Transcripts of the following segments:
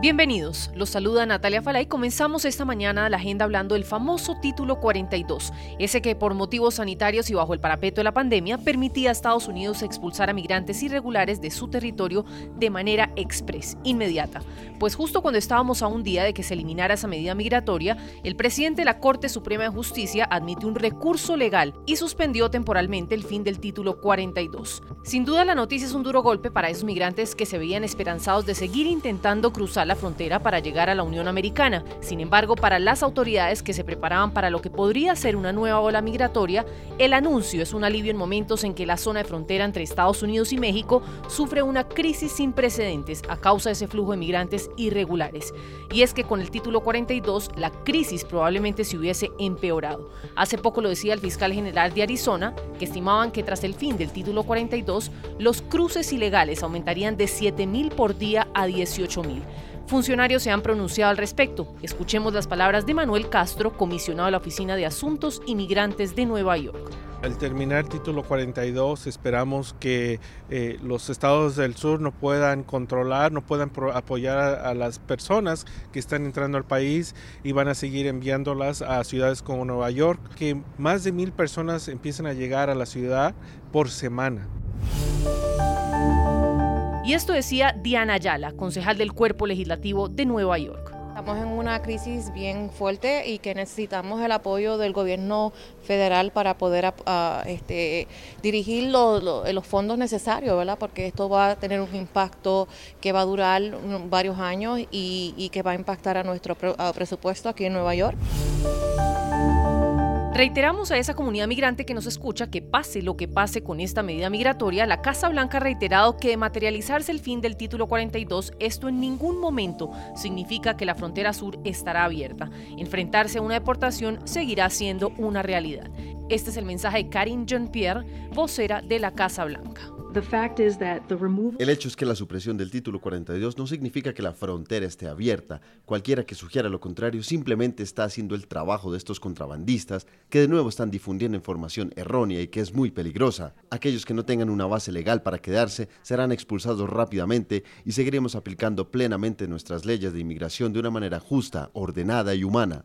Bienvenidos, los saluda Natalia Falay. Comenzamos esta mañana la agenda hablando del famoso título 42, ese que por motivos sanitarios y bajo el parapeto de la pandemia permitía a Estados Unidos expulsar a migrantes irregulares de su territorio de manera express, inmediata. Pues justo cuando estábamos a un día de que se eliminara esa medida migratoria, el presidente de la Corte Suprema de Justicia admite un recurso legal y suspendió temporalmente el fin del título 42. Sin duda la noticia es un duro golpe para esos migrantes que se veían esperanzados de seguir intentando cruzar la frontera para llegar a la Unión Americana. Sin embargo, para las autoridades que se preparaban para lo que podría ser una nueva ola migratoria, el anuncio es un alivio en momentos en que la zona de frontera entre Estados Unidos y México sufre una crisis sin precedentes a causa de ese flujo de migrantes irregulares. Y es que con el título 42 la crisis probablemente se hubiese empeorado. Hace poco lo decía el fiscal general de Arizona, que estimaban que tras el fin del título 42 los cruces ilegales aumentarían de 7.000 por día a 18.000. Funcionarios se han pronunciado al respecto. Escuchemos las palabras de Manuel Castro, comisionado de la Oficina de Asuntos Inmigrantes de Nueva York. Al terminar título 42 esperamos que eh, los estados del sur no puedan controlar, no puedan apoyar a, a, las personas que están entrando al país y van a seguir enviándolas a ciudades como Nueva York, que más de mil personas empiezan a llegar a la ciudad por semana. Y esto decía Diana Ayala, concejal del Cuerpo Legislativo de Nueva York. Estamos en una crisis bien fuerte y que necesitamos el apoyo del gobierno federal para poder uh, este, dirigir lo, lo, los fondos necesarios, ¿verdad? Porque esto va a tener un impacto que va a durar varios años y que va a impactar a nuestro presupuesto aquí en Nueva York. Reiteramos a esa comunidad migrante que nos escucha que pase lo que pase con esta medida migratoria, la Casa Blanca ha reiterado que de materializarse el fin del título 42, esto en ningún momento significa que la frontera sur estará abierta. Enfrentarse a una deportación seguirá siendo una realidad. Este es el mensaje de Karine Jean-Pierre, vocera de la Casa Blanca. El hecho es que la supresión del título 42 no significa que la frontera esté abierta. Cualquiera que sugiera lo contrario simplemente está haciendo el trabajo de estos contrabandistas que de nuevo están difundiendo información errónea y que es muy peligrosa. Aquellos que no tengan una base legal para quedarse serán expulsados rápidamente y seguiremos aplicando plenamente nuestras leyes de inmigración de una manera justa, ordenada y humana.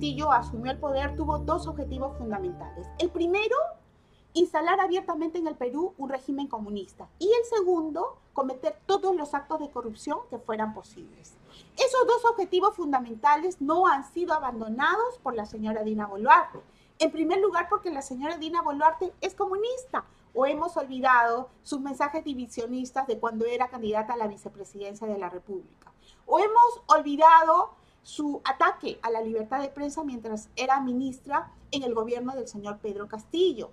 Castillo asumió el poder tuvo dos objetivos fundamentales. El primero, instalar abiertamente en el Perú un régimen comunista. Y el segundo, cometer todos los actos de corrupción que fueran posibles. Esos dos objetivos fundamentales no han sido abandonados por la señora Dina Boluarte. En primer lugar, porque la señora Dina Boluarte es comunista. O hemos olvidado sus mensajes divisionistas de cuando era candidata a la vicepresidencia de la República. O hemos olvidado su ataque a la libertad de prensa mientras era ministra en el gobierno del señor Pedro Castillo.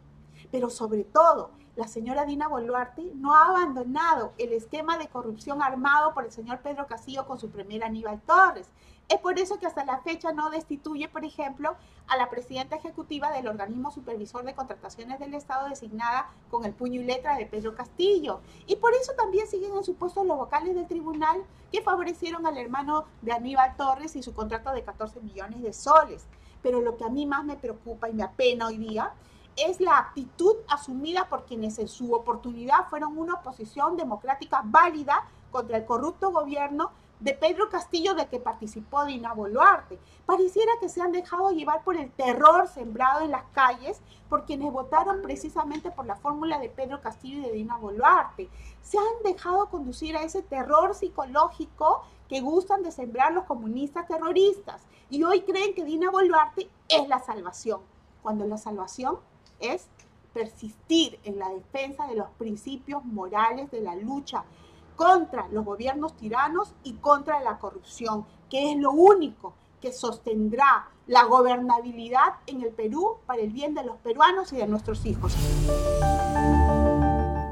Pero sobre todo, la señora Dina Boluarte no ha abandonado el esquema de corrupción armado por el señor Pedro Castillo con su primera Aníbal Torres. Es por eso que hasta la fecha no destituye, por ejemplo, a la presidenta ejecutiva del organismo supervisor de contrataciones del Estado designada con el puño y letra de Pedro Castillo. Y por eso también siguen en su puesto los vocales del tribunal que favorecieron al hermano de Aníbal Torres y su contrato de 14 millones de soles. Pero lo que a mí más me preocupa y me apena hoy día es la actitud asumida por quienes en su oportunidad fueron una oposición democrática válida contra el corrupto gobierno de Pedro Castillo de que participó Dina Boluarte. Pareciera que se han dejado llevar por el terror sembrado en las calles por quienes votaron precisamente por la fórmula de Pedro Castillo y de Dina Boluarte. Se han dejado conducir a ese terror psicológico que gustan de sembrar los comunistas terroristas y hoy creen que Dina Boluarte es la salvación, cuando la salvación es persistir en la defensa de los principios morales de la lucha contra los gobiernos tiranos y contra la corrupción, que es lo único que sostendrá la gobernabilidad en el Perú para el bien de los peruanos y de nuestros hijos.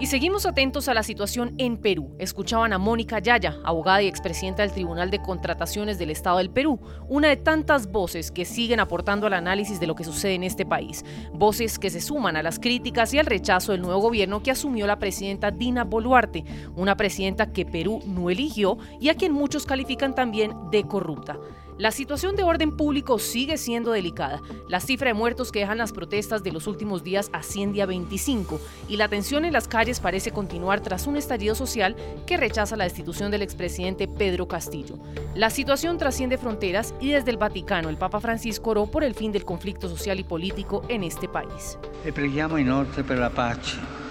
Y seguimos atentos a la situación en Perú. Escuchaban a Mónica Yaya, abogada y expresidenta del Tribunal de Contrataciones del Estado del Perú, una de tantas voces que siguen aportando al análisis de lo que sucede en este país. Voces que se suman a las críticas y al rechazo del nuevo gobierno que asumió la presidenta Dina Boluarte, una presidenta que Perú no eligió y a quien muchos califican también de corrupta. La situación de orden público sigue siendo delicada. La cifra de muertos que dejan las protestas de los últimos días asciende a 25 y la tensión en las calles parece continuar tras un estallido social que rechaza la destitución del expresidente Pedro Castillo. La situación trasciende fronteras y desde el Vaticano el Papa Francisco oró por el fin del conflicto social y político en este país. La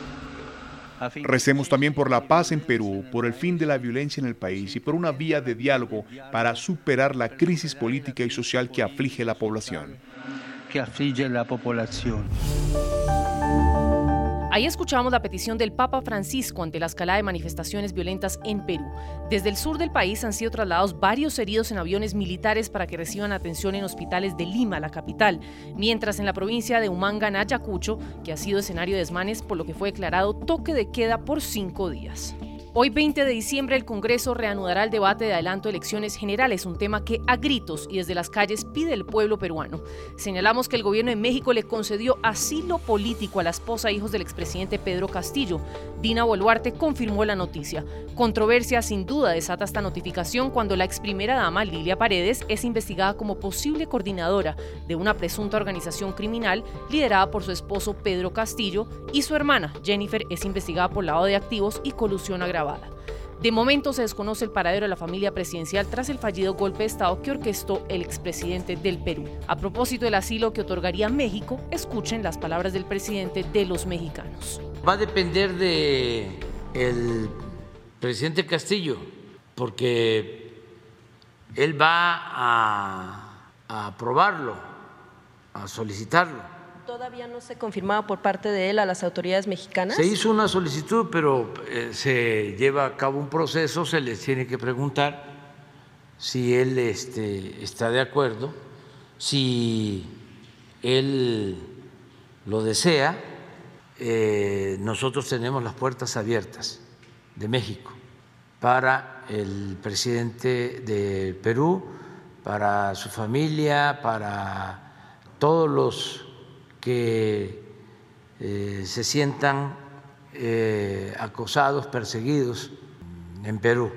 Recemos también por la paz en Perú, por el fin de la violencia en el país y por una vía de diálogo para superar la crisis política y social que aflige la población. Que aflige la población. Ahí escuchamos la petición del Papa Francisco ante la escalada de manifestaciones violentas en Perú. Desde el sur del país han sido trasladados varios heridos en aviones militares para que reciban atención en hospitales de Lima, la capital, mientras en la provincia de Humanga, Ayacucho, que ha sido escenario de desmanes por lo que fue declarado toque de queda por cinco días. Hoy 20 de diciembre el Congreso reanudará el debate de adelanto de elecciones generales, un tema que a gritos y desde las calles pide el pueblo peruano. Señalamos que el gobierno de México le concedió asilo político a la esposa e hijos del expresidente Pedro Castillo. Dina Boluarte confirmó la noticia. Controversia sin duda desata esta notificación cuando la ex primera dama Lilia Paredes es investigada como posible coordinadora de una presunta organización criminal liderada por su esposo Pedro Castillo y su hermana Jennifer es investigada por lavado de activos y colusión agravada. De momento se desconoce el paradero de la familia presidencial tras el fallido golpe de Estado que orquestó el expresidente del Perú. A propósito del asilo que otorgaría México, escuchen las palabras del presidente de los mexicanos. Va a depender de el presidente Castillo, porque él va a, a aprobarlo, a solicitarlo ¿Todavía no se confirmaba por parte de él a las autoridades mexicanas? Se hizo una solicitud, pero eh, se lleva a cabo un proceso, se les tiene que preguntar si él este, está de acuerdo, si él lo desea. Eh, nosotros tenemos las puertas abiertas de México para el presidente de Perú, para su familia, para todos los que eh, se sientan eh, acosados, perseguidos en Perú.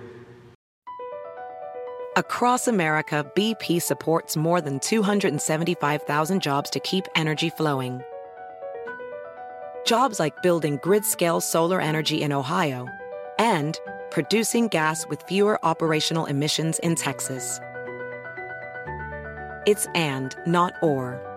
Across America, BP supports more than 275,000 jobs to keep energy flowing. Jobs like building grid-scale solar energy in Ohio and producing gas with fewer operational emissions in Texas. It's and, not or.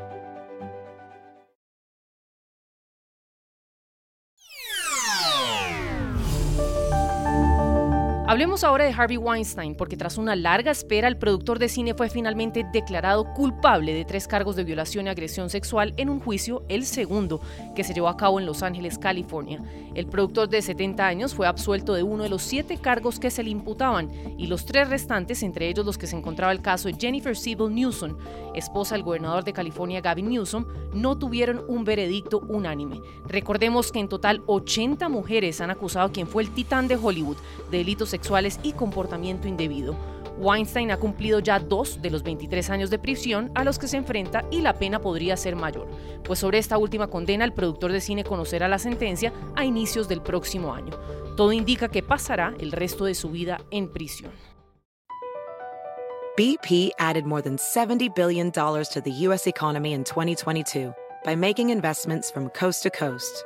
Hablemos ahora de Harvey Weinstein, porque tras una larga espera, el productor de cine fue finalmente declarado culpable de tres cargos de violación y agresión sexual en un juicio, el segundo, que se llevó a cabo en Los Ángeles, California. El productor de 70 años fue absuelto de uno de los siete cargos que se le imputaban, y los tres restantes, entre ellos los que se encontraba el caso de Jennifer Sibyl Newsom, esposa del gobernador de California Gavin Newsom, no tuvieron un veredicto unánime. Recordemos que en total 80 mujeres han acusado a quien fue el titán de Hollywood de delitos sexuales sexuales y comportamiento indebido. Weinstein ha cumplido ya dos de los 23 años de prisión a los que se enfrenta y la pena podría ser mayor, pues sobre esta última condena el productor de cine conocerá la sentencia a inicios del próximo año. Todo indica que pasará el resto de su vida en prisión. BP added more than 70 billion dollars to the US economy in 2022 by making investments from coast to coast.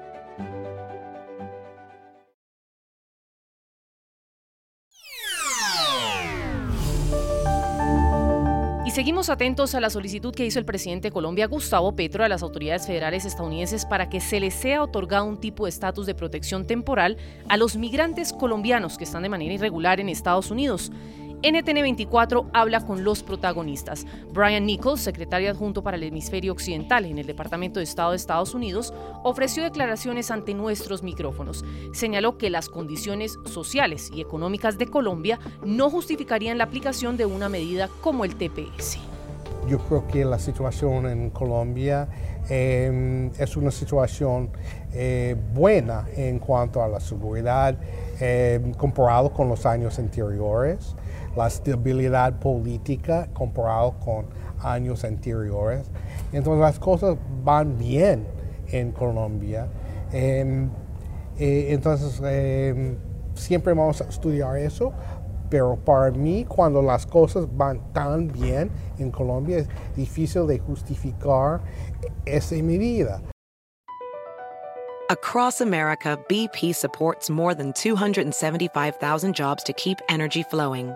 Y seguimos atentos a la solicitud que hizo el presidente de Colombia, Gustavo Petro, a las autoridades federales estadounidenses para que se les sea otorgado un tipo de estatus de protección temporal a los migrantes colombianos que están de manera irregular en Estados Unidos. NTN24 habla con los protagonistas. Brian Nichols, secretario adjunto para el hemisferio occidental en el Departamento de Estado de Estados Unidos, ofreció declaraciones ante nuestros micrófonos. Señaló que las condiciones sociales y económicas de Colombia no justificarían la aplicación de una medida como el TPS. Yo creo que la situación en Colombia em, es una situación eh, buena en cuanto a la seguridad em, comparado con los años anteriores la estabilidad política comparado con años anteriores. Entonces las cosas van bien en Colombia. Em, eh, entonces em, siempre vamos a estudiar eso, pero para mí cuando las cosas van tan bien en Colombia es difícil de justificar esa medida. Across America, BP supports more than 275,000 jobs to keep energy flowing.